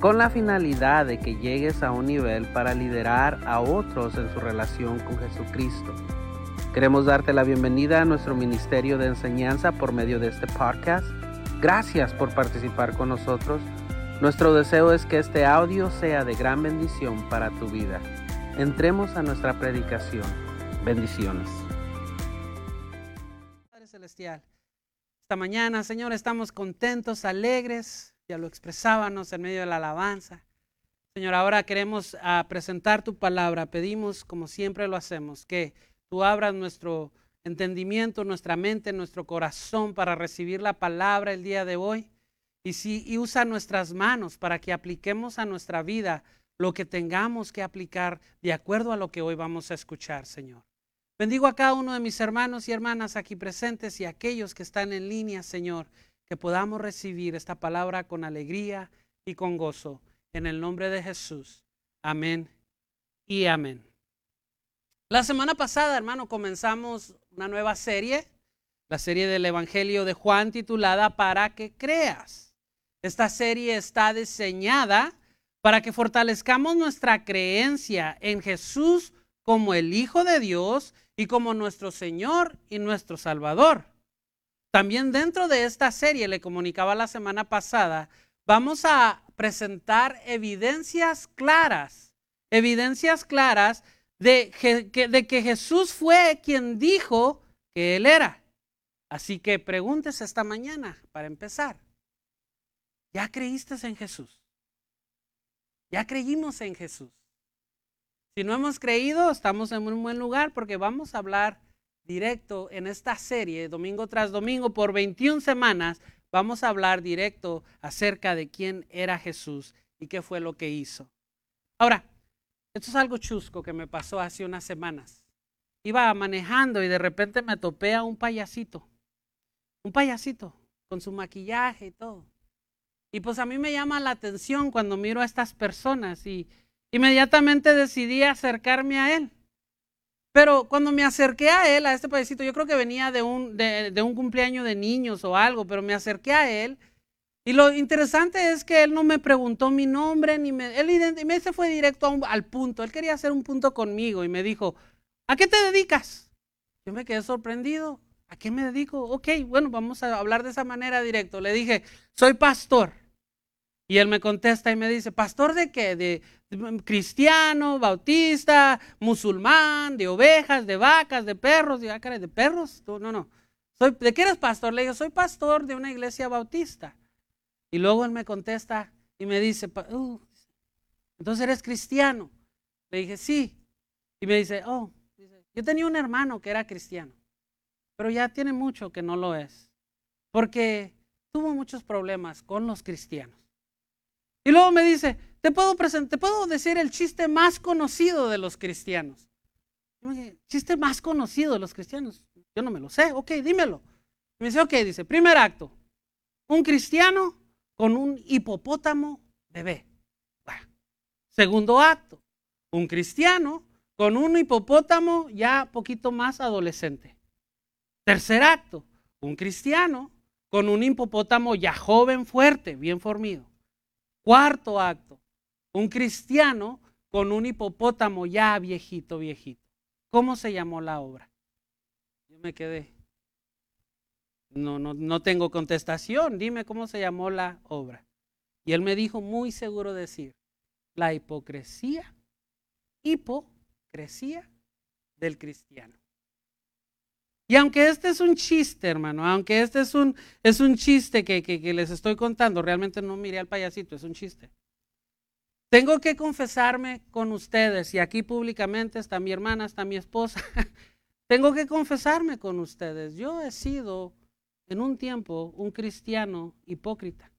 con la finalidad de que llegues a un nivel para liderar a otros en su relación con Jesucristo. Queremos darte la bienvenida a nuestro ministerio de enseñanza por medio de este podcast. Gracias por participar con nosotros. Nuestro deseo es que este audio sea de gran bendición para tu vida. Entremos a nuestra predicación. Bendiciones. Padre Celestial, esta mañana, Señor, estamos contentos, alegres ya lo expresábamos en medio de la alabanza. Señor, ahora queremos ah, presentar tu palabra. Pedimos, como siempre lo hacemos, que tú abras nuestro entendimiento, nuestra mente, nuestro corazón para recibir la palabra el día de hoy. Y, si, y usa nuestras manos para que apliquemos a nuestra vida lo que tengamos que aplicar de acuerdo a lo que hoy vamos a escuchar, Señor. Bendigo a cada uno de mis hermanos y hermanas aquí presentes y aquellos que están en línea, Señor que podamos recibir esta palabra con alegría y con gozo. En el nombre de Jesús. Amén y amén. La semana pasada, hermano, comenzamos una nueva serie, la serie del Evangelio de Juan titulada Para que creas. Esta serie está diseñada para que fortalezcamos nuestra creencia en Jesús como el Hijo de Dios y como nuestro Señor y nuestro Salvador. También dentro de esta serie, le comunicaba la semana pasada, vamos a presentar evidencias claras, evidencias claras de que, Jesús fue quien dijo que Él era. Así que pregúntese esta mañana, para empezar, ¿ya creíste en Jesús? ¿Ya creímos en Jesús? Si no hemos creído, estamos en un buen lugar porque vamos a hablar directo en esta serie, domingo tras domingo, por 21 semanas, vamos a hablar directo acerca de quién era Jesús y qué fue lo que hizo. Ahora, esto es algo chusco que me pasó hace unas semanas. Iba manejando y de repente me topé un payasito, un payasito con su maquillaje y todo. Y pues a mí me llama la atención cuando miro a estas personas y inmediatamente decidí acercarme a él. Pero cuando me acerqué a él, a este payasito, yo creo que venía de un, de, un cumpleaños de niños o algo, pero me acerqué a él. Y lo interesante es que él no me preguntó mi nombre, ni me, él se fue directo al punto. Él quería hacer un punto conmigo y me dijo, ¿a qué te dedicas? Yo me quedé sorprendido. ¿A qué me dedico? Ok, bueno, vamos a hablar de esa manera directo. Le dije, soy pastor. Y él me contesta y me dice, ¿pastor de qué? De, cristiano, bautista, musulmán, de ovejas, de vacas, de perros. Y, ah, ¿de perros? No, no. Soy, ¿De qué eres pastor? Le digo, soy pastor de una iglesia bautista. Y luego él me contesta y me dice, uh, entonces eres cristiano. Le dije, sí. Y me dice, oh, yo tenía un hermano que era cristiano, pero ya tiene mucho que no lo es, porque tuvo muchos problemas con los cristianos. Y luego me dice, te puedo, te puedo decir el chiste más conocido de los cristianos. chiste más conocido de los cristianos. Yo no me lo sé. Ok, dímelo. me dice, ok, dice, primer acto. Un cristiano con un hipopótamo bebé. Segundo acto. Un cristiano con un hipopótamo ya poquito más adolescente. Tercer acto. Un cristiano con un hipopótamo ya joven, fuerte, bien formido. Cuarto acto, un cristiano con un hipopótamo ya viejito, viejito. ¿Cómo se llamó la obra? Yo me quedé. No, no, no tengo contestación. Dime cómo se llamó la obra. Y él me dijo muy seguro decir, la hipocresía, hipocresía del cristiano. Y aunque este es un chiste, hermano, aunque este es un, es un chiste que, que, les estoy contando, realmente no miré al payasito, es un chiste. Tengo que confesarme con ustedes, y aquí públicamente está mi hermana, está mi esposa. Tengo que confesarme con ustedes. Yo he sido en un tiempo un cristiano hipócrita.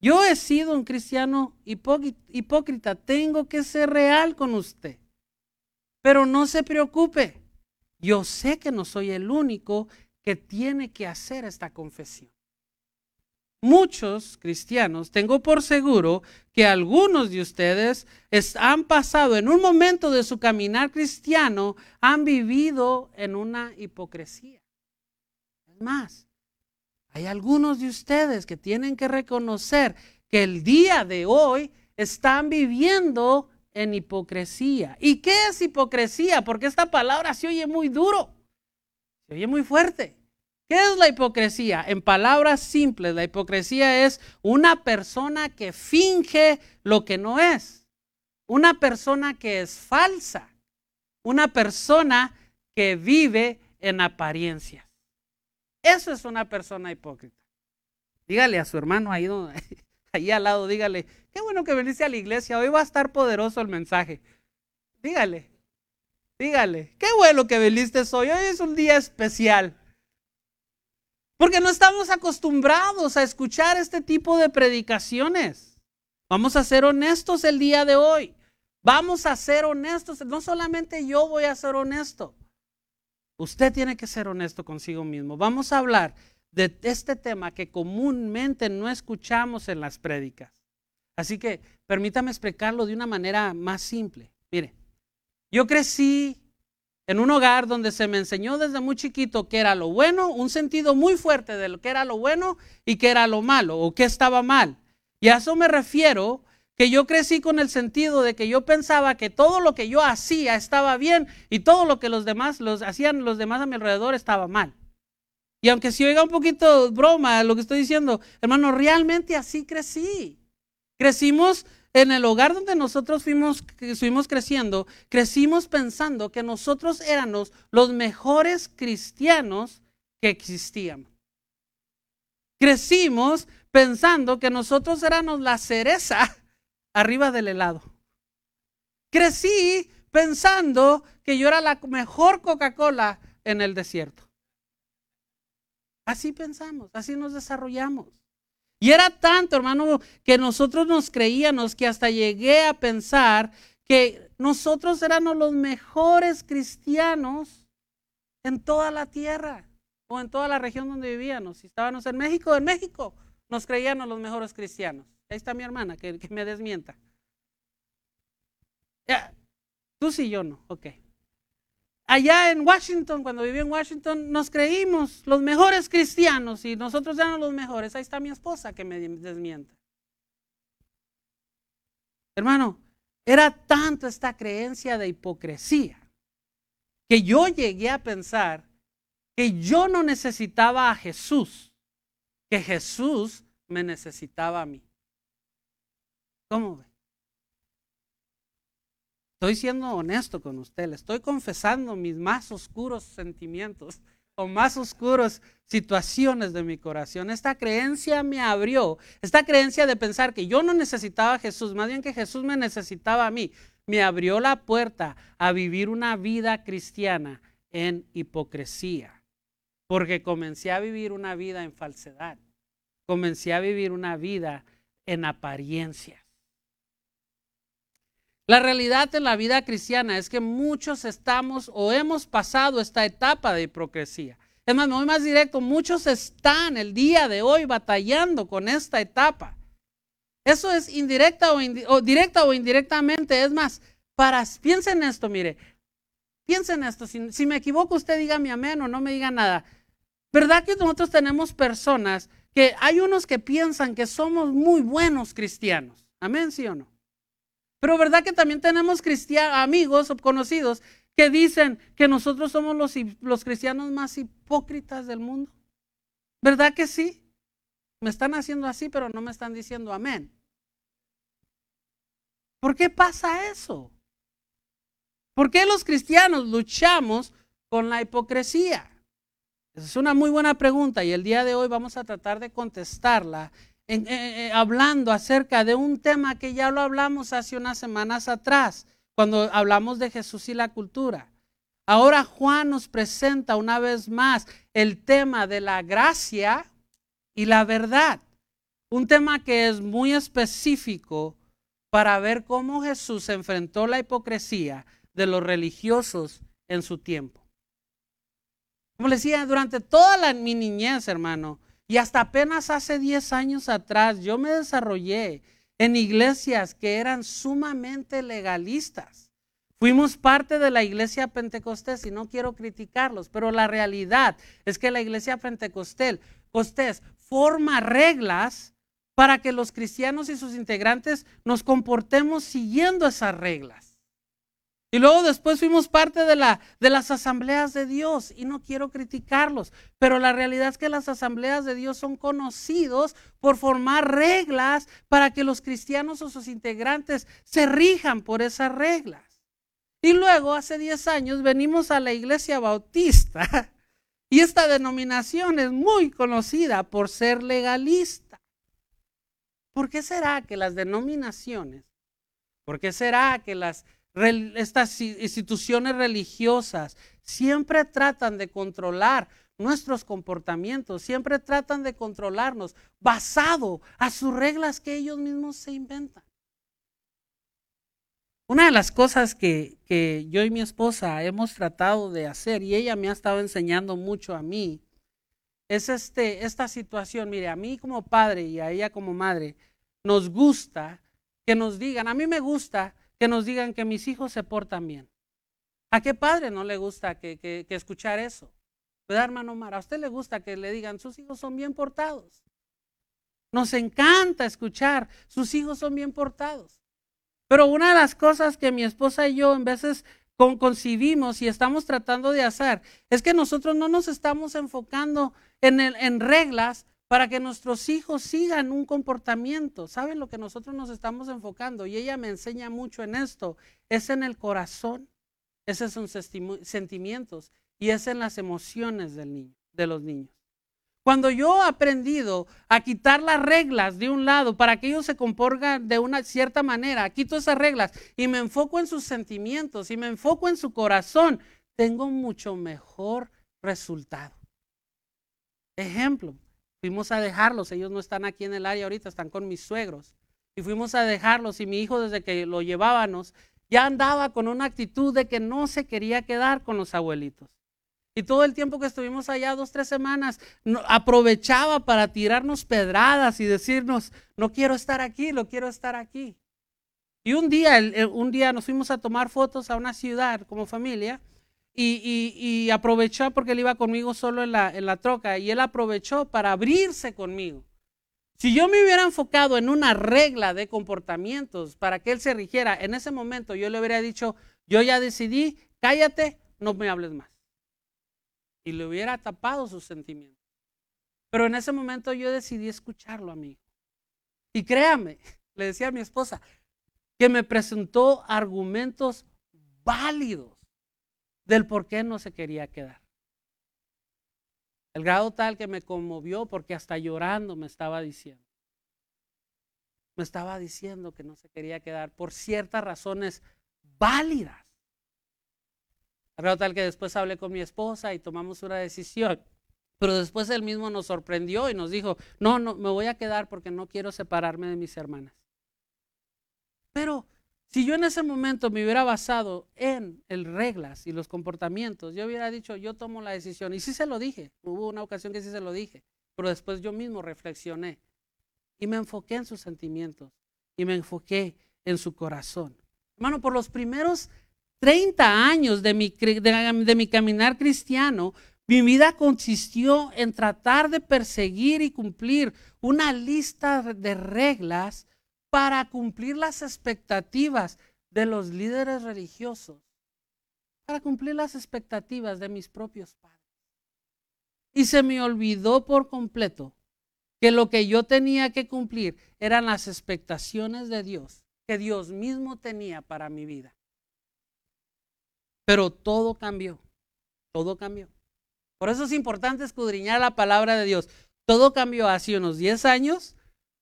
Yo he sido un cristiano hipócrita, tengo que ser real con usted. Pero no se preocupe, yo sé que no soy el único que tiene que hacer esta confesión. Muchos cristianos, tengo por seguro que algunos de ustedes han pasado en un momento de su caminar cristiano, han vivido en una hipocresía. Es más, hay algunos de ustedes que tienen que reconocer que el día de hoy están viviendo en hipocresía. ¿Y qué es hipocresía? Porque esta palabra se oye muy duro, se oye muy fuerte. ¿Qué es la hipocresía? En palabras simples, la hipocresía es una persona que finge lo que no es, una persona que es falsa, una persona que vive en apariencias. Eso es una persona hipócrita. Dígale a su hermano ahí, ahí al lado, dígale, qué bueno que veniste a la iglesia, hoy va a estar poderoso el mensaje. Dígale, dígale, qué bueno que viniste hoy, hoy es un día especial. Porque no estamos acostumbrados a escuchar este tipo de predicaciones. Vamos a ser honestos el día de hoy. Vamos a ser honestos. No solamente yo voy a ser honesto. Usted tiene que ser honesto consigo mismo. Vamos a hablar de este tema que comúnmente no escuchamos en las prédicas. Así que permítame explicarlo de una manera más simple. Mire, yo crecí en un hogar donde se me enseñó desde muy chiquito que era lo bueno, un sentido muy fuerte de lo que era lo bueno y que era lo malo o que estaba mal. Y a eso me refiero que yo crecí con el sentido de que yo pensaba que todo lo que yo hacía estaba bien y todo lo que los demás los hacían los demás a mi alrededor estaba mal. Y aunque si oiga un poquito broma lo que estoy diciendo, hermano, realmente así crecí. Crecimos en el hogar donde nosotros fuimos, estuvimos creciendo, crecimos pensando que nosotros éramos los mejores cristianos que existíamos. Crecimos pensando que nosotros éramos la cereza arriba del helado. Crecí pensando que yo era la mejor Coca-Cola en el desierto. Así pensamos, así nos desarrollamos. Y era tanto, hermano, que nosotros nos creíamos que hasta llegué a pensar que nosotros éramos los mejores cristianos en toda la tierra o en toda la región donde vivíamos. Si estábamos en México, en México nos creíamos los mejores cristianos. Ahí está mi hermana que, me desmienta. tú sí, yo no. Ok allá en Washington, cuando viví en Washington, nos creímos los mejores cristianos y nosotros éramos los mejores. Ahí está mi esposa que me desmiente. Hermano, era tanto esta creencia de hipocresía que yo llegué a pensar que yo no necesitaba a Jesús, que Jesús me necesitaba a mí. ¿Cómo ve? Estoy siendo honesto con usted, le estoy confesando mis más oscuros sentimientos o más oscuras situaciones de mi corazón. Esta creencia me abrió, esta creencia de pensar que yo no necesitaba a Jesús, más bien que Jesús me necesitaba a mí, me abrió la puerta a vivir una vida cristiana en hipocresía, porque comencé a vivir una vida en falsedad, comencé a vivir una vida en apariencia. La realidad en la vida cristiana es que muchos estamos o hemos pasado esta etapa de hipocresía. Es más, me voy más directo, muchos están el día de hoy batallando con esta etapa. Eso es indirecta o, directa o indirectamente. Es más, para, piensen esto, mire, piensen esto. Si, me equivoco, usted dígame amén o no me diga nada. ¿Verdad que nosotros tenemos personas que hay unos que piensan que somos muy buenos cristianos? Amén, sí o no. Pero ¿verdad que también tenemos amigos o conocidos que dicen que nosotros somos los, cristianos más hipócritas del mundo? ¿Verdad que sí? Me están haciendo así, pero no me están diciendo amén. ¿Por qué pasa eso? ¿Por qué los cristianos luchamos con la hipocresía? Esa es una muy buena pregunta y el día de hoy vamos a tratar de contestarla eh, eh, hablando acerca de un tema que ya lo hablamos hace unas semanas atrás, cuando hablamos de Jesús y la cultura. Ahora Juan nos presenta una vez más el tema de la gracia y la verdad. un tema que es muy específico para ver cómo Jesús enfrentó la hipocresía de los religiosos en su tiempo. Como les decía, durante toda mi niñez, hermano, y hasta apenas hace 10 años atrás, yo me desarrollé en iglesias que eran sumamente legalistas. Fuimos parte de la iglesia pentecostés y no quiero criticarlos, pero la realidad es que la iglesia pentecostés forma reglas para que los cristianos y sus integrantes nos comportemos siguiendo esas reglas. Y luego después fuimos parte de, la, de las asambleas de Dios y no quiero criticarlos, pero la realidad es que las asambleas de Dios son conocidos por formar reglas para que los cristianos o sus integrantes se rijan por esas reglas. Y luego, hace 10 años, venimos a la iglesia bautista y esta denominación es muy conocida por ser legalista. ¿Por qué será que las denominaciones, por qué será que las estas instituciones religiosas siempre tratan de controlar nuestros comportamientos, siempre tratan de controlarnos basado a sus reglas que ellos mismos se inventan. Una de las cosas que, que, yo y mi esposa hemos tratado de hacer, y ella me ha estado enseñando mucho a mí, es este, esta situación. Mire, a mí como padre y a ella como madre, nos gusta que nos digan, a mí me gusta que nos digan que mis hijos se portan bien. ¿A qué padre no le gusta que, escuchar eso? ¿Verdad, hermano Omar? ¿A usted le gusta que le digan sus hijos son bien portados? Nos encanta escuchar, sus hijos son bien portados. Pero una de las cosas que mi esposa y yo en veces concibimos y estamos tratando de hacer es que nosotros no nos estamos enfocando en, en reglas para que nuestros hijos sigan un comportamiento. ¿Saben lo que nosotros nos estamos enfocando? Y ella me enseña mucho en esto. Es en el corazón, esos son sentimientos y es en las emociones del niño, de los niños. Cuando yo he aprendido a quitar las reglas de un lado para que ellos se comporten de una cierta manera, quito esas reglas y me enfoco en sus sentimientos y me enfoco en su corazón, tengo mucho mejor resultado. Ejemplo, Fuimos a dejarlos, ellos no están aquí en el área ahorita, están con mis suegros. Y fuimos a dejarlos y mi hijo desde que lo llevábamos ya andaba con una actitud de que no se quería quedar con los abuelitos. Y todo el tiempo que estuvimos allá, dos, tres semanas, aprovechaba para tirarnos pedradas y decirnos, no quiero estar aquí, lo quiero estar aquí. Y un día, un día nos fuimos a tomar fotos a una ciudad como familia y, aprovechó porque él iba conmigo solo en la, en la troca y él aprovechó para abrirse conmigo. Si yo me hubiera enfocado en una regla de comportamientos para que él se rigiera, en ese momento yo le hubiera dicho, yo ya decidí, cállate, no me hables más. Y le hubiera tapado sus sentimientos. Pero en ese momento yo decidí escucharlo, amigo. Y créame, le decía a mi esposa, que me presentó argumentos válidos del por qué no se quería quedar. El grado tal que me conmovió porque hasta llorando me estaba diciendo. Me estaba diciendo que no se quería quedar por ciertas razones válidas. El grado tal que después hablé con mi esposa y tomamos una decisión. Pero después él mismo nos sorprendió y nos dijo, no, no, me voy a quedar porque no quiero separarme de mis hermanas. Pero si yo en ese momento me hubiera basado en el reglas y los comportamientos, yo hubiera dicho, yo tomo la decisión. Y sí se lo dije, hubo una ocasión que sí se lo dije, pero después yo mismo reflexioné y me enfoqué en sus sentimientos y me enfoqué en su corazón. Hermano, por los primeros 30 años de mi, de mi caminar cristiano, mi vida consistió en tratar de perseguir y cumplir una lista de reglas para cumplir las expectativas de los líderes religiosos, para cumplir las expectativas de mis propios padres. Y se me olvidó por completo que lo que yo tenía que cumplir eran las expectaciones de Dios, que Dios mismo tenía para mi vida. Pero todo cambió, todo cambió. Por eso es importante escudriñar la palabra de Dios. Todo cambió hace unos 10 años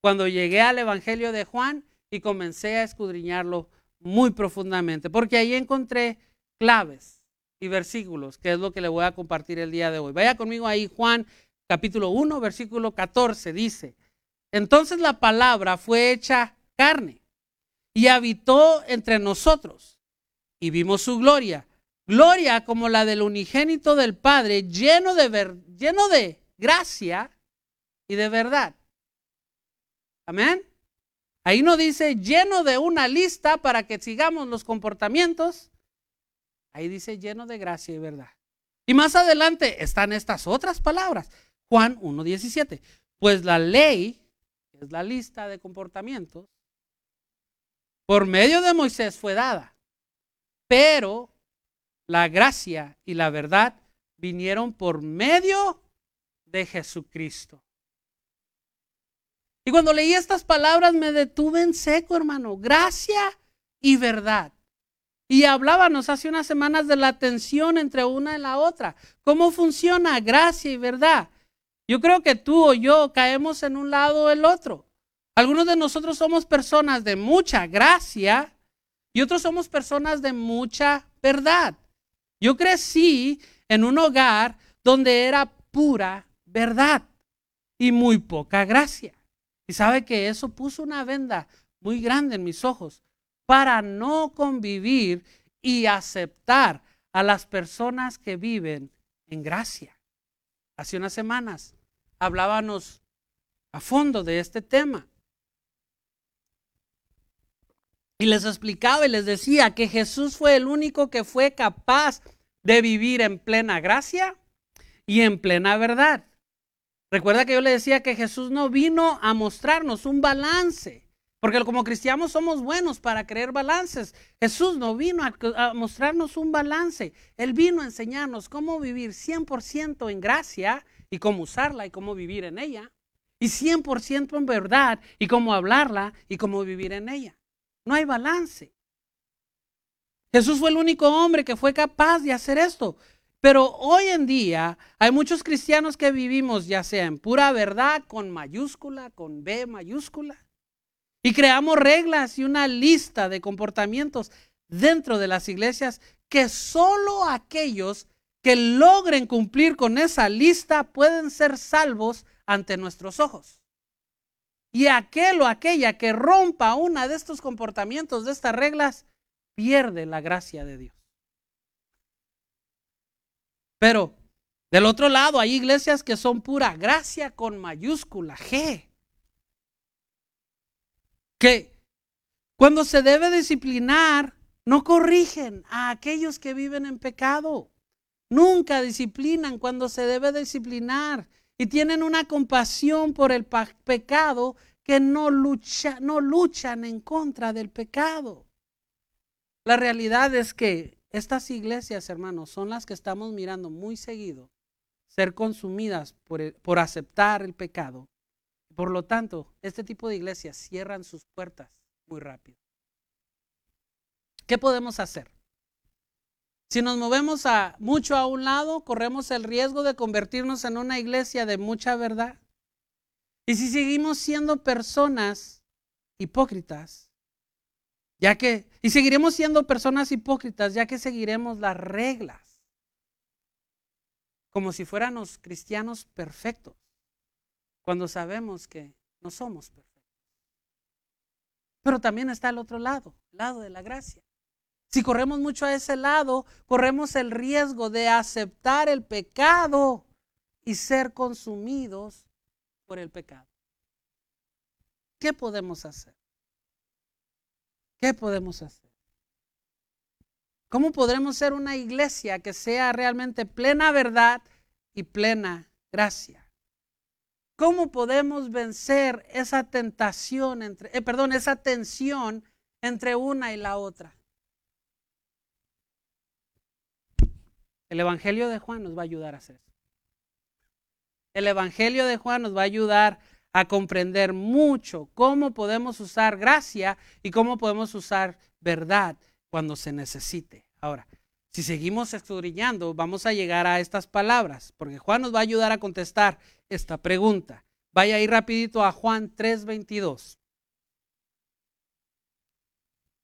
cuando llegué al Evangelio de Juan y comencé a escudriñarlo muy profundamente, porque ahí encontré claves y versículos, que es lo que le voy a compartir el día de hoy. Vaya conmigo ahí, Juan capítulo 1, versículo 14, dice, entonces la palabra fue hecha carne y habitó entre nosotros y vimos su gloria. Gloria como la del unigénito del Padre, lleno de, ver, lleno de gracia y de verdad. Amén. Ahí no dice lleno de una lista para que sigamos los comportamientos. Ahí dice lleno de gracia y verdad. Y más adelante están estas otras palabras. Juan 1.17. Pues la ley, que es la lista de comportamientos, por medio de Moisés fue dada. Pero la gracia y la verdad vinieron por medio de Jesucristo. Y cuando leí estas palabras me detuve en seco, hermano. Gracia y verdad. Y hablábamos hace unas semanas de la tensión entre una y la otra. ¿Cómo funciona gracia y verdad? Yo creo que tú o yo caemos en un lado o el otro. Algunos de nosotros somos personas de mucha gracia y otros somos personas de mucha verdad. Yo crecí en un hogar donde era pura verdad y muy poca gracia. Y sabe que eso puso una venda muy grande en mis ojos para no convivir y aceptar a las personas que viven en gracia. Hace unas semanas hablábamos a fondo de este tema. Y les explicaba y les decía que Jesús fue el único que fue capaz de vivir en plena gracia y en plena verdad. Recuerda que yo le decía que Jesús no vino a mostrarnos un balance, porque como cristianos somos buenos para creer balances. Jesús no vino a, mostrarnos un balance, Él vino a enseñarnos cómo vivir 100% en gracia y cómo usarla y cómo vivir en ella, y 100% en verdad y cómo hablarla y cómo vivir en ella. No hay balance. Jesús fue el único hombre que fue capaz de hacer esto. Pero hoy en día hay muchos cristianos que vivimos ya sea en pura verdad, con mayúscula, con B mayúscula, y creamos reglas y una lista de comportamientos dentro de las iglesias que solo aquellos que logren cumplir con esa lista pueden ser salvos ante nuestros ojos. Y aquel o aquella que rompa una de estos comportamientos, de estas reglas, pierde la gracia de Dios. Pero del otro lado hay iglesias que son pura gracia con mayúscula G. Que cuando se debe disciplinar, no corrigen a aquellos que viven en pecado. Nunca disciplinan cuando se debe disciplinar. Y tienen una compasión por el pecado que no, lucha, no luchan en contra del pecado. La realidad es que estas iglesias, hermanos, son las que estamos mirando muy seguido ser consumidas por, por aceptar el pecado. Por lo tanto, este tipo de iglesias cierran sus puertas muy rápido. ¿Qué podemos hacer? Si nos movemos a mucho a un lado, corremos el riesgo de convertirnos en una iglesia de mucha verdad. Y si seguimos siendo personas hipócritas, ya que, y seguiremos siendo personas hipócritas, ya que seguiremos las reglas, como si fuéramos cristianos perfectos, cuando sabemos que no somos perfectos. Pero también está el otro lado, el lado de la gracia. Si corremos mucho a ese lado, corremos el riesgo de aceptar el pecado y ser consumidos por el pecado. ¿Qué podemos hacer? ¿Qué podemos hacer? ¿Cómo podremos ser una iglesia que sea realmente plena verdad y plena gracia? ¿Cómo podemos vencer esa tentación entre, eh, perdón, esa tensión entre una y la otra? El Evangelio de Juan nos va a ayudar a hacer eso. El Evangelio de Juan nos va a ayudar a comprender mucho cómo podemos usar gracia y cómo podemos usar verdad cuando se necesite. Ahora, si seguimos escudriñando, vamos a llegar a estas palabras, porque Juan nos va a ayudar a contestar esta pregunta. Vaya ahí rapidito a Juan 3:22.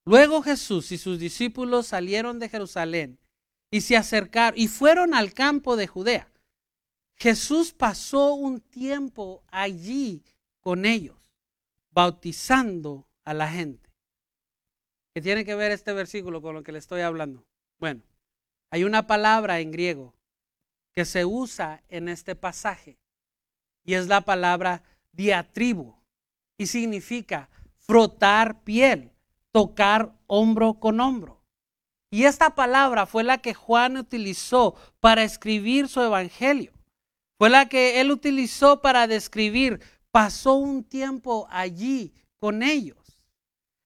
Luego Jesús y sus discípulos salieron de Jerusalén y se acercaron y fueron al campo de Judea Jesús pasó un tiempo allí con ellos. bautizando a la gente. ¿Qué tiene que ver este versículo con lo que le estoy hablando? Bueno, hay una palabra en griego que se usa en este pasaje y es la palabra diatribo y significa frotar piel, tocar hombro con hombro. Y esta palabra fue la que Juan utilizó para escribir su evangelio. Fue la que él utilizó para describir, pasó un tiempo allí con ellos.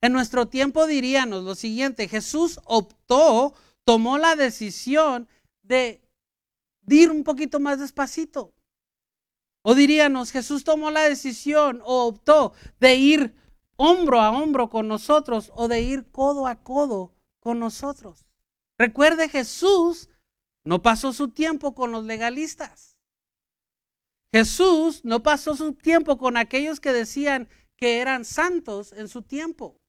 En nuestro tiempo diríamos lo siguiente, Jesús optó, tomó la decisión de, ir un poquito más despacito. O diríamos, Jesús tomó la decisión o optó de ir hombro a hombro con nosotros o de ir codo a codo con nosotros. Recuerde, Jesús no pasó su tiempo con los legalistas. Jesús no pasó su tiempo con aquellos que decían que eran santos en su tiempo.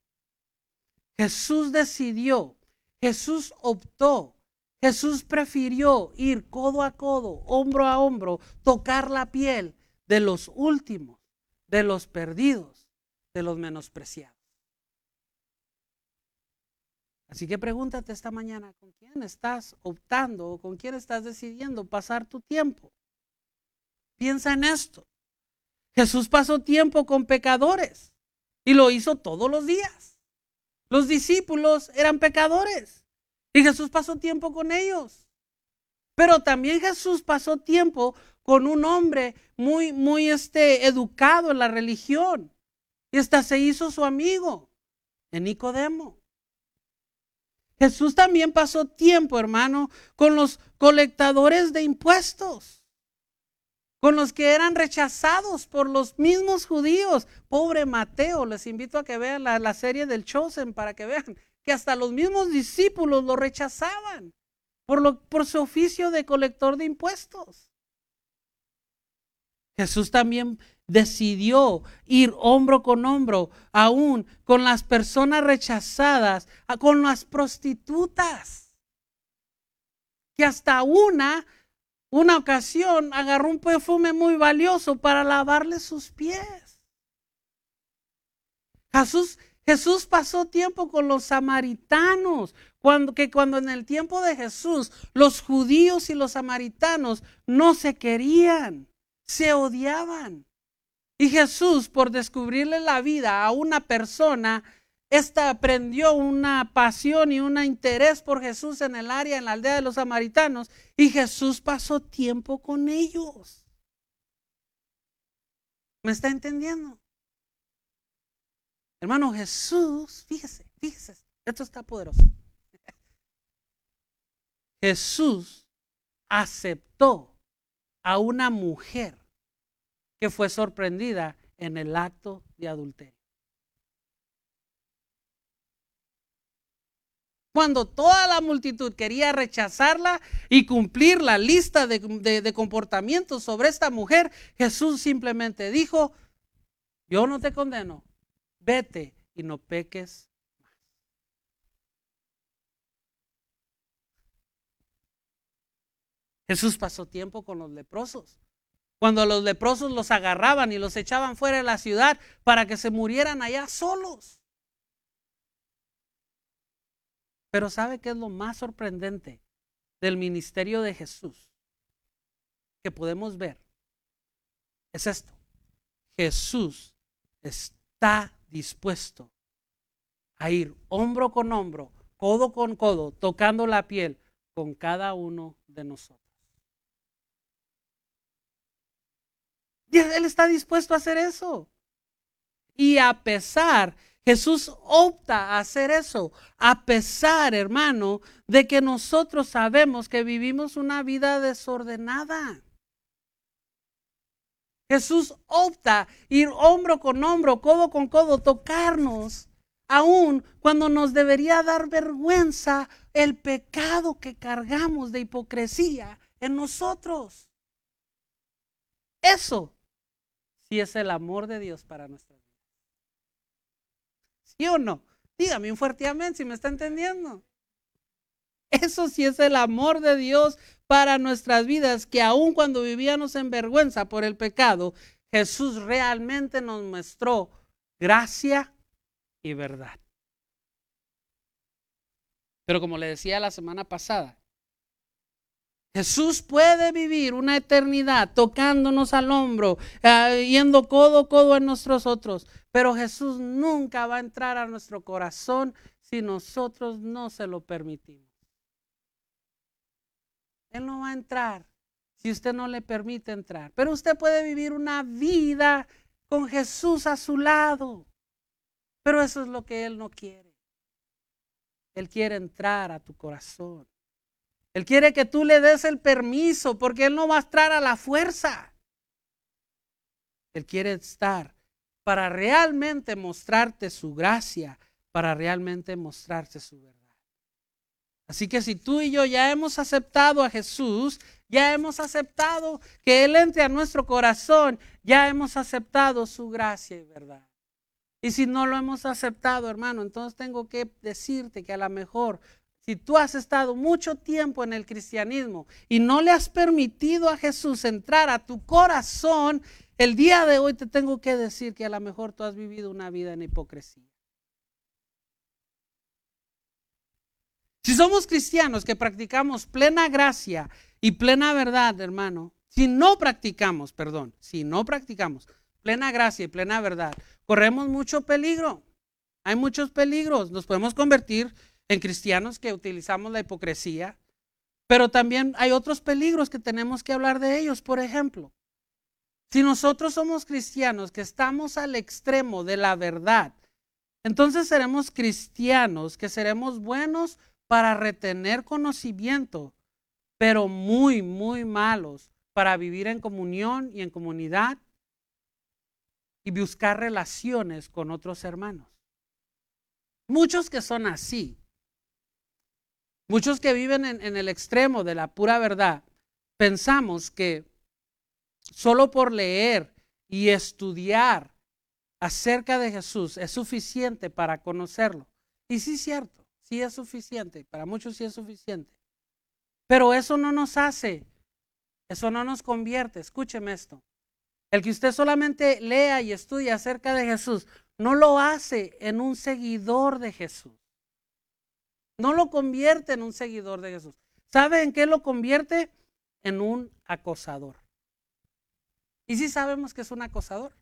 Jesús decidió, Jesús optó, Jesús prefirió ir codo a codo, hombro a hombro, tocar la piel de los últimos, de los perdidos, de los menospreciados. Así que pregúntate esta mañana, ¿con quién estás optando o con quién estás decidiendo pasar tu tiempo? Piensa en esto. Jesús pasó tiempo con pecadores y lo hizo todos los días. Los discípulos eran pecadores y Jesús pasó tiempo con ellos. Pero también Jesús pasó tiempo con un hombre muy, muy este, educado en la religión. Y hasta se hizo su amigo, en Nicodemo. Jesús también pasó tiempo, hermano, con los colectadores de impuestos con los que eran rechazados por los mismos judíos. Pobre Mateo, les invito a que vean la, serie del Chosen para que vean que hasta los mismos discípulos lo rechazaban por, lo, por su oficio de colector de impuestos. Jesús también decidió ir hombro con hombro, aún con las personas rechazadas, con las prostitutas, que hasta una una ocasión agarró un perfume muy valioso para lavarle sus pies. Jesús, Jesús pasó tiempo con los samaritanos, cuando, que cuando en el tiempo de Jesús los judíos y los samaritanos no se querían, se odiaban. Y Jesús, por descubrirle la vida a una persona, esta aprendió una pasión y un interés por Jesús en el área, en la aldea de los samaritanos, y Jesús pasó tiempo con ellos. ¿Me está entendiendo? Hermano Jesús, fíjese, fíjese, esto está poderoso. Jesús aceptó a una mujer que fue sorprendida en el acto de adulterio. Cuando toda la multitud quería rechazarla y cumplir la lista de, comportamientos sobre esta mujer, Jesús simplemente dijo, yo no te condeno, vete y no peques más. Jesús pasó tiempo con los leprosos. Cuando los leprosos los agarraban y los echaban fuera de la ciudad para que se murieran allá solos. Pero ¿sabe qué es lo más sorprendente del ministerio de Jesús? Que podemos ver. Es esto. Jesús está dispuesto a ir hombro con hombro, codo con codo, tocando la piel con cada uno de nosotros. Él está dispuesto a hacer eso. Y a pesar Jesús opta a hacer eso, a pesar, hermano, de que nosotros sabemos que vivimos una vida desordenada. Jesús opta ir hombro con hombro, codo con codo, tocarnos, aun cuando nos debería dar vergüenza el pecado que cargamos de hipocresía en nosotros. Eso sí es el amor de Dios para nosotros. ¿Sí o no? Dígame un fuerte amén si me está entendiendo. Eso sí es el amor de Dios para nuestras vidas, que aun cuando vivíamos en vergüenza por el pecado, Jesús realmente nos mostró gracia y verdad. Pero como le decía la semana pasada, Jesús puede vivir una eternidad tocándonos al hombro, eh, yendo codo a codo en nuestros otros, pero Jesús nunca va a entrar a nuestro corazón si nosotros no se lo permitimos. Él no va a entrar si usted no le permite entrar, pero usted puede vivir una vida con Jesús a su lado, pero eso es lo que Él no quiere. Él quiere entrar a tu corazón. Él quiere que tú le des el permiso porque Él no va a estar a la fuerza. Él quiere estar para realmente mostrarte su gracia, para realmente mostrarte su verdad. Así que si tú y yo ya hemos aceptado a Jesús, ya hemos aceptado que Él entre a nuestro corazón, ya hemos aceptado su gracia y verdad. Y si no lo hemos aceptado, hermano, entonces tengo que decirte que a lo mejor si tú has estado mucho tiempo en el cristianismo y no le has permitido a Jesús entrar a tu corazón, el día de hoy te tengo que decir que a lo mejor tú has vivido una vida en hipocresía. Si somos cristianos que practicamos plena gracia y plena verdad, hermano, si no practicamos, perdón, si no practicamos plena gracia y plena verdad, corremos mucho peligro. Hay muchos peligros. Nos podemos convertir en cristianos que utilizamos la hipocresía, pero también hay otros peligros que tenemos que hablar de ellos. Por ejemplo, si nosotros somos cristianos que estamos al extremo de la verdad, entonces seremos cristianos que seremos buenos para retener conocimiento, pero muy, muy malos para vivir en comunión y en comunidad y buscar relaciones con otros hermanos. Muchos que son así Muchos que viven en, el extremo de la pura verdad, pensamos que solo por leer y estudiar acerca de Jesús es suficiente para conocerlo. Y sí es cierto, sí es suficiente, para muchos sí es suficiente. Pero eso no nos hace, eso no nos convierte, escúcheme esto. El que usted solamente lea y estudie acerca de Jesús no lo hace en un seguidor de Jesús. No lo convierte en un seguidor de Jesús. ¿Sabe en qué lo convierte? En un acosador. ¿Y si sabemos que es un acosador?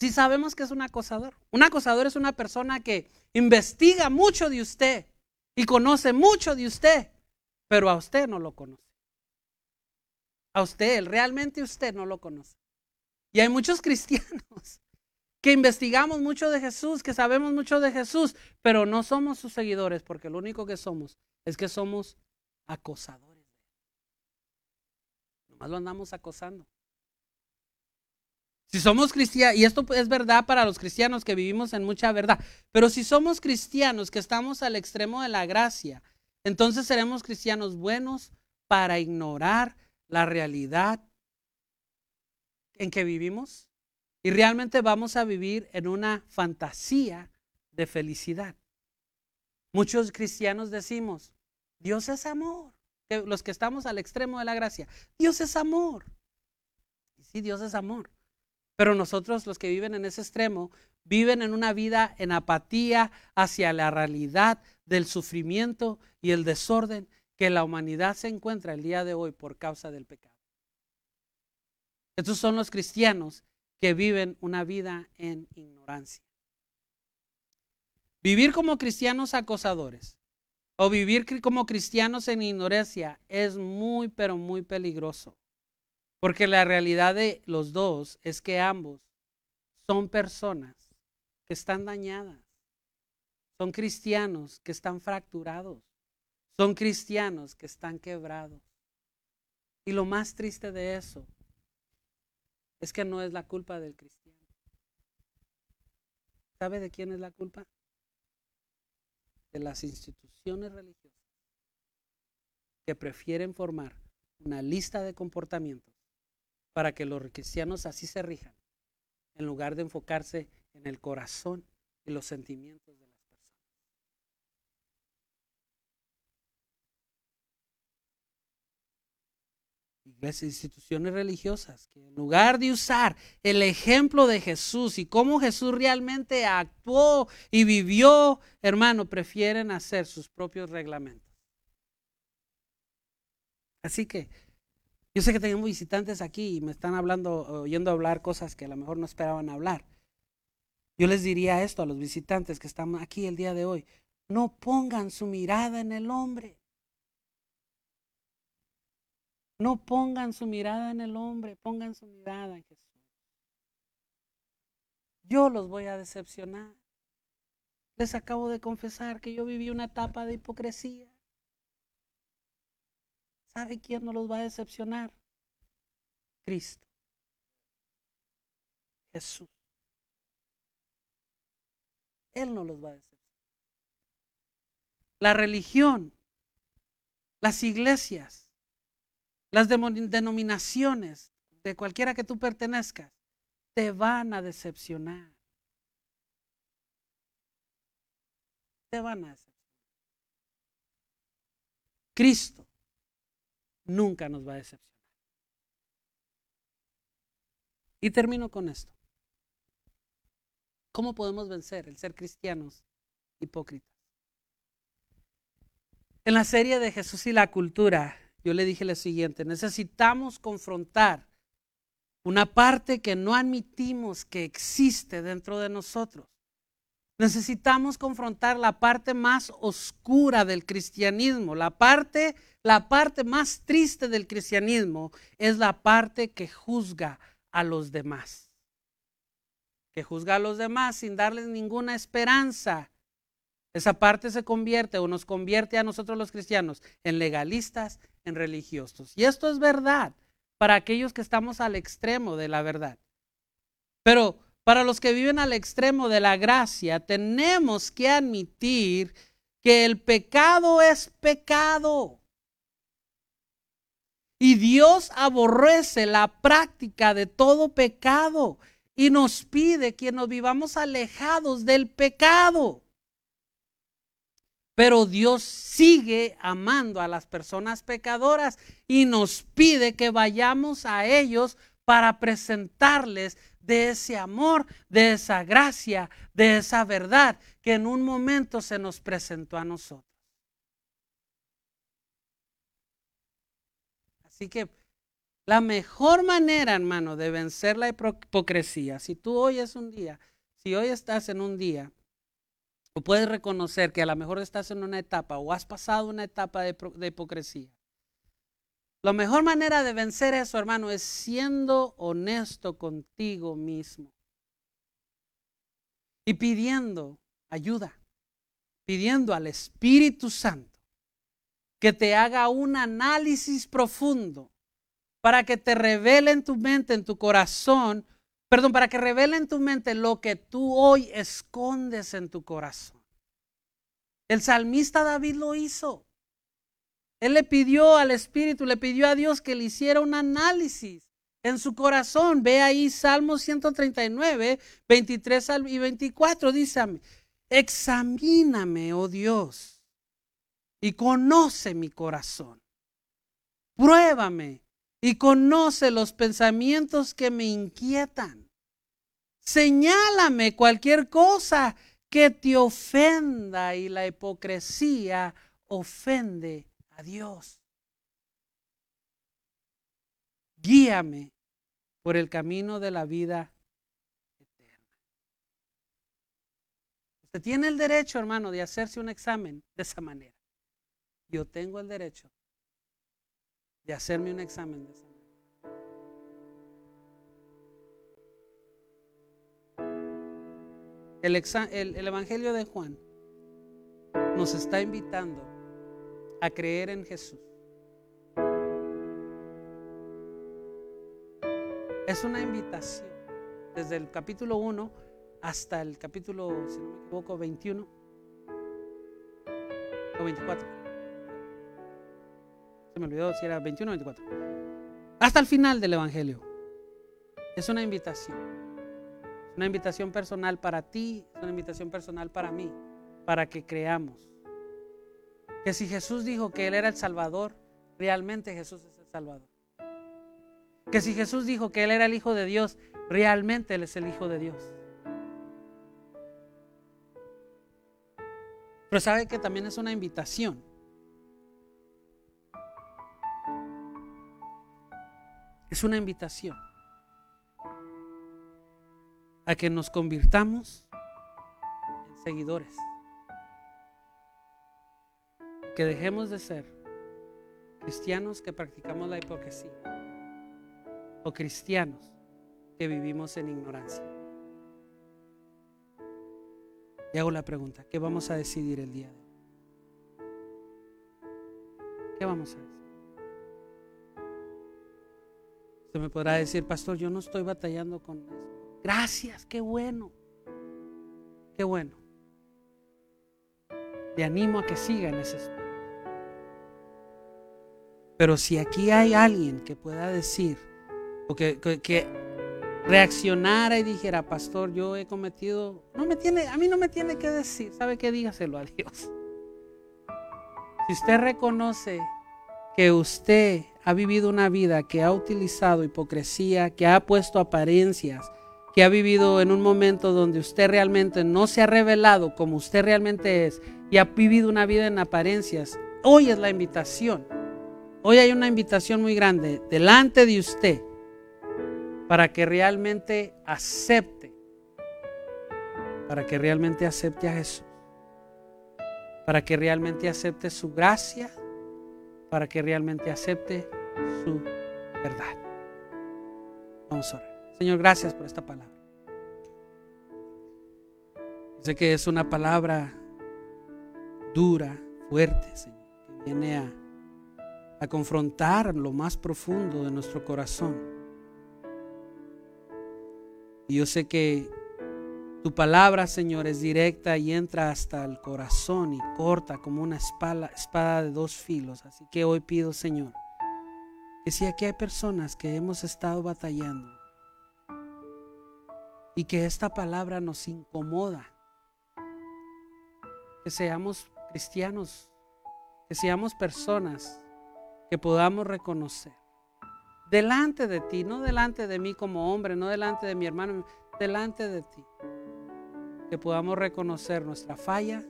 Si sabemos que es un acosador. Un acosador es una persona que investiga mucho de usted y conoce mucho de usted, pero a usted no lo conoce. A usted, realmente usted no lo conoce. Y hay muchos cristianos que investigamos mucho de Jesús, que sabemos mucho de Jesús, pero no somos sus seguidores, porque lo único que somos es que somos acosadores. Nomás lo andamos acosando. Si somos cristianos, y esto es verdad para los cristianos que vivimos en mucha verdad, pero si somos cristianos que estamos al extremo de la gracia, entonces seremos cristianos buenos para ignorar la realidad en que vivimos y realmente vamos a vivir en una fantasía de felicidad. Muchos cristianos decimos, Dios es amor. Los que estamos al extremo de la gracia, Dios es amor. Sí, Dios es amor. Pero nosotros los que viven en ese extremo viven en una vida en apatía hacia la realidad del sufrimiento y el desorden que la humanidad se encuentra el día de hoy por causa del pecado. Estos son los cristianos que viven una vida en ignorancia. Vivir como cristianos acosadores o vivir como cristianos en ignorancia es muy, pero muy peligroso. Porque la realidad de los dos es que ambos son personas que están dañadas. Son cristianos que están fracturados. Son cristianos que están quebrados. Y lo más triste de eso es que no es la culpa del cristiano. ¿Sabe de quién es la culpa? De las instituciones religiosas que prefieren formar una lista de comportamientos para que los cristianos así se rijan, en lugar de enfocarse en el corazón y los sentimientos de las instituciones religiosas, que en lugar de usar el ejemplo de Jesús y cómo Jesús realmente actuó y vivió, hermano, prefieren hacer sus propios reglamentos. Así que yo sé que tenemos visitantes aquí y me están hablando, oyendo hablar cosas que a lo mejor no esperaban hablar. Yo les diría esto a los visitantes que están aquí el día de hoy. No pongan su mirada en el hombre. No pongan su mirada en el hombre, pongan su mirada en Jesús. Yo los voy a decepcionar. Les acabo de confesar que yo viví una etapa de hipocresía. ¿Sabe quién no los va a decepcionar? Cristo. Jesús. Él no los va a decepcionar. La religión, las iglesias, las denominaciones de cualquiera que tú pertenezcas, te van a decepcionar. Te van a decepcionar. Cristo nunca nos va a decepcionar. Y termino con esto. ¿Cómo podemos vencer el ser cristianos hipócritas? En la serie de Jesús y la cultura, yo le dije lo siguiente, necesitamos confrontar una parte que no admitimos que existe dentro de nosotros. Necesitamos confrontar la parte más oscura del cristianismo, la parte la parte más triste del cristianismo es la parte que juzga a los demás. Que juzga a los demás sin darles ninguna esperanza. Esa parte se convierte o nos convierte a nosotros los cristianos en legalistas, en religiosos. Y esto es verdad para aquellos que estamos al extremo de la verdad. Pero para los que viven al extremo de la gracia, tenemos que admitir que el pecado es pecado. Y Dios aborrece la práctica de todo pecado y nos pide que nos vivamos alejados del pecado. Pero Dios sigue amando a las personas pecadoras y nos pide que vayamos a ellos para presentarles de ese amor, de esa gracia, de esa verdad que en un momento se nos presentó a nosotros. Así que la mejor manera, hermano, de vencer la hipocresía, si tú hoy es un día, si hoy estás en un día, o puedes reconocer que a lo mejor estás en una etapa o has pasado una etapa de, de hipocresía. La mejor manera de vencer eso, hermano, es siendo honesto contigo mismo y pidiendo ayuda, pidiendo al Espíritu Santo que te haga un análisis profundo para que te revele en tu mente, en tu corazón, perdón, para que revele en tu mente lo que tú hoy escondes en tu corazón. El salmista David lo hizo. Él le pidió al Espíritu, le pidió a Dios que le hiciera un análisis en su corazón. Ve ahí Salmo 139, 23 y 24. Dice, examíname, oh Dios y conoce mi corazón. Pruébame y conoce los pensamientos que me inquietan. Señálame cualquier cosa que te ofenda y la hipocresía ofende a Dios. Guíame por el camino de la vida eterna. Usted tiene el derecho, hermano, de hacerse un examen de esa manera yo tengo el derecho de hacerme un examen de salud. El, el, Evangelio de Juan nos está invitando a creer en Jesús. Es una invitación desde el capítulo 1 hasta el capítulo, si no me equivoco, 21 o 24 me olvidó si era 21 o 24. Hasta el final del Evangelio. Es una invitación. Una invitación personal para ti, es una invitación personal para mí, para que creamos. Que si Jesús dijo que Él era el Salvador, realmente Jesús es el Salvador. Que si Jesús dijo que Él era el Hijo de Dios, realmente Él es el Hijo de Dios. Pero sabe que también es una invitación. Es una invitación a que nos convirtamos en seguidores. Que dejemos de ser cristianos que practicamos la hipocresía o cristianos que vivimos en ignorancia. Y hago la pregunta, ¿qué vamos a decidir el día de hoy? ¿Qué vamos a decir? Usted me podrá decir, pastor, yo no estoy batallando con eso. Gracias, qué bueno. Qué bueno. Le animo a que siga en ese espíritu. Pero si aquí hay alguien que pueda decir, o que, que, que reaccionara y dijera, pastor, yo he cometido, no me tiene, a mí no me tiene que decir, ¿sabe qué? Dígaselo a Dios. Si usted reconoce que usted ha vivido una vida que ha utilizado hipocresía, que ha puesto apariencias, que ha vivido en un momento donde usted realmente no se ha revelado como usted realmente es y ha vivido una vida en apariencias, hoy es la invitación. Hoy hay una invitación muy grande delante de usted para que realmente acepte, para que realmente acepte a Jesús, para que realmente acepte su gracia, para que realmente acepte su verdad. Vamos a orar. Señor, gracias por esta palabra. Sé que es una palabra dura, fuerte, Señor, que viene a, a confrontar lo más profundo de nuestro corazón. Y yo sé que tu palabra, Señor, es directa y entra hasta el corazón y corta como una espada, espada de dos filos. Así que hoy pido, Señor, que si aquí hay personas que hemos estado batallando y que esta palabra nos incomoda, que seamos cristianos, que seamos personas que podamos reconocer delante de ti, no delante de mí como hombre, no delante de mi hermano, delante de ti. Que podamos reconocer nuestra falla,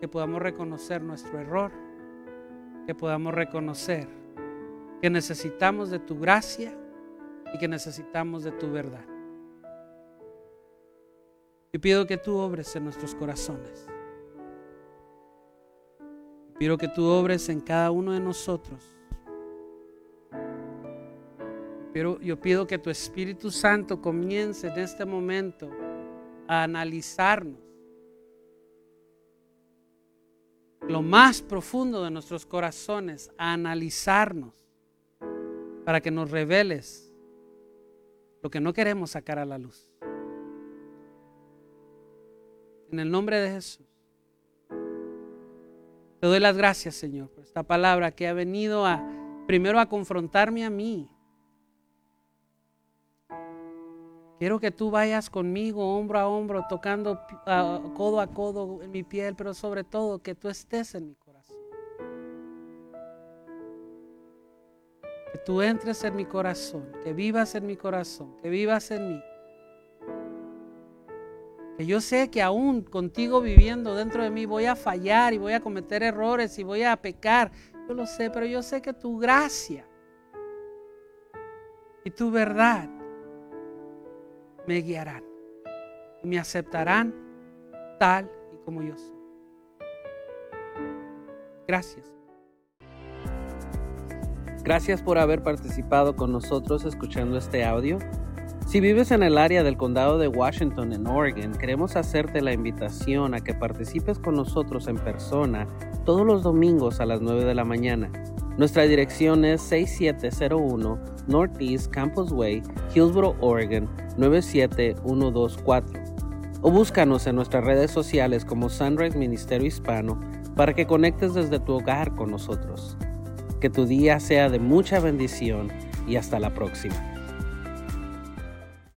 que podamos reconocer nuestro error, que podamos reconocer que necesitamos de tu gracia y que necesitamos de tu verdad. Y pido que tú obres en nuestros corazones. Pido que tú obres en cada uno de nosotros pero yo pido que tu Espíritu Santo comience en este momento a analizarnos lo más profundo de nuestros corazones, a analizarnos para que nos reveles lo que no queremos sacar a la luz. En el nombre de Jesús. Te doy las gracias, Señor, por esta palabra que ha venido a primero a confrontarme a mí Quiero que tú vayas conmigo hombro a hombro, tocando codo a codo en mi piel, pero sobre todo que tú estés en mi corazón. Que tú entres en mi corazón, que vivas en mi corazón, que vivas en mí. Que yo sé que aún contigo viviendo dentro de mí voy a fallar y voy a cometer errores y voy a pecar. Yo lo sé, pero yo sé que tu gracia y tu verdad me guiarán y me aceptarán tal y como yo soy. Gracias. Gracias por haber participado con nosotros escuchando este audio. Si vives en el área del condado de Washington, en Oregon, queremos hacerte la invitación a que participes con nosotros en persona todos los domingos a las 9 de la mañana. Nuestra dirección es 6701 Northeast Campus Way, Hillsboro, Oregon 97124. O búscanos en nuestras redes sociales como Sunrise Ministerio Hispano para que conectes desde tu hogar con nosotros. Que tu día sea de mucha bendición y hasta la próxima.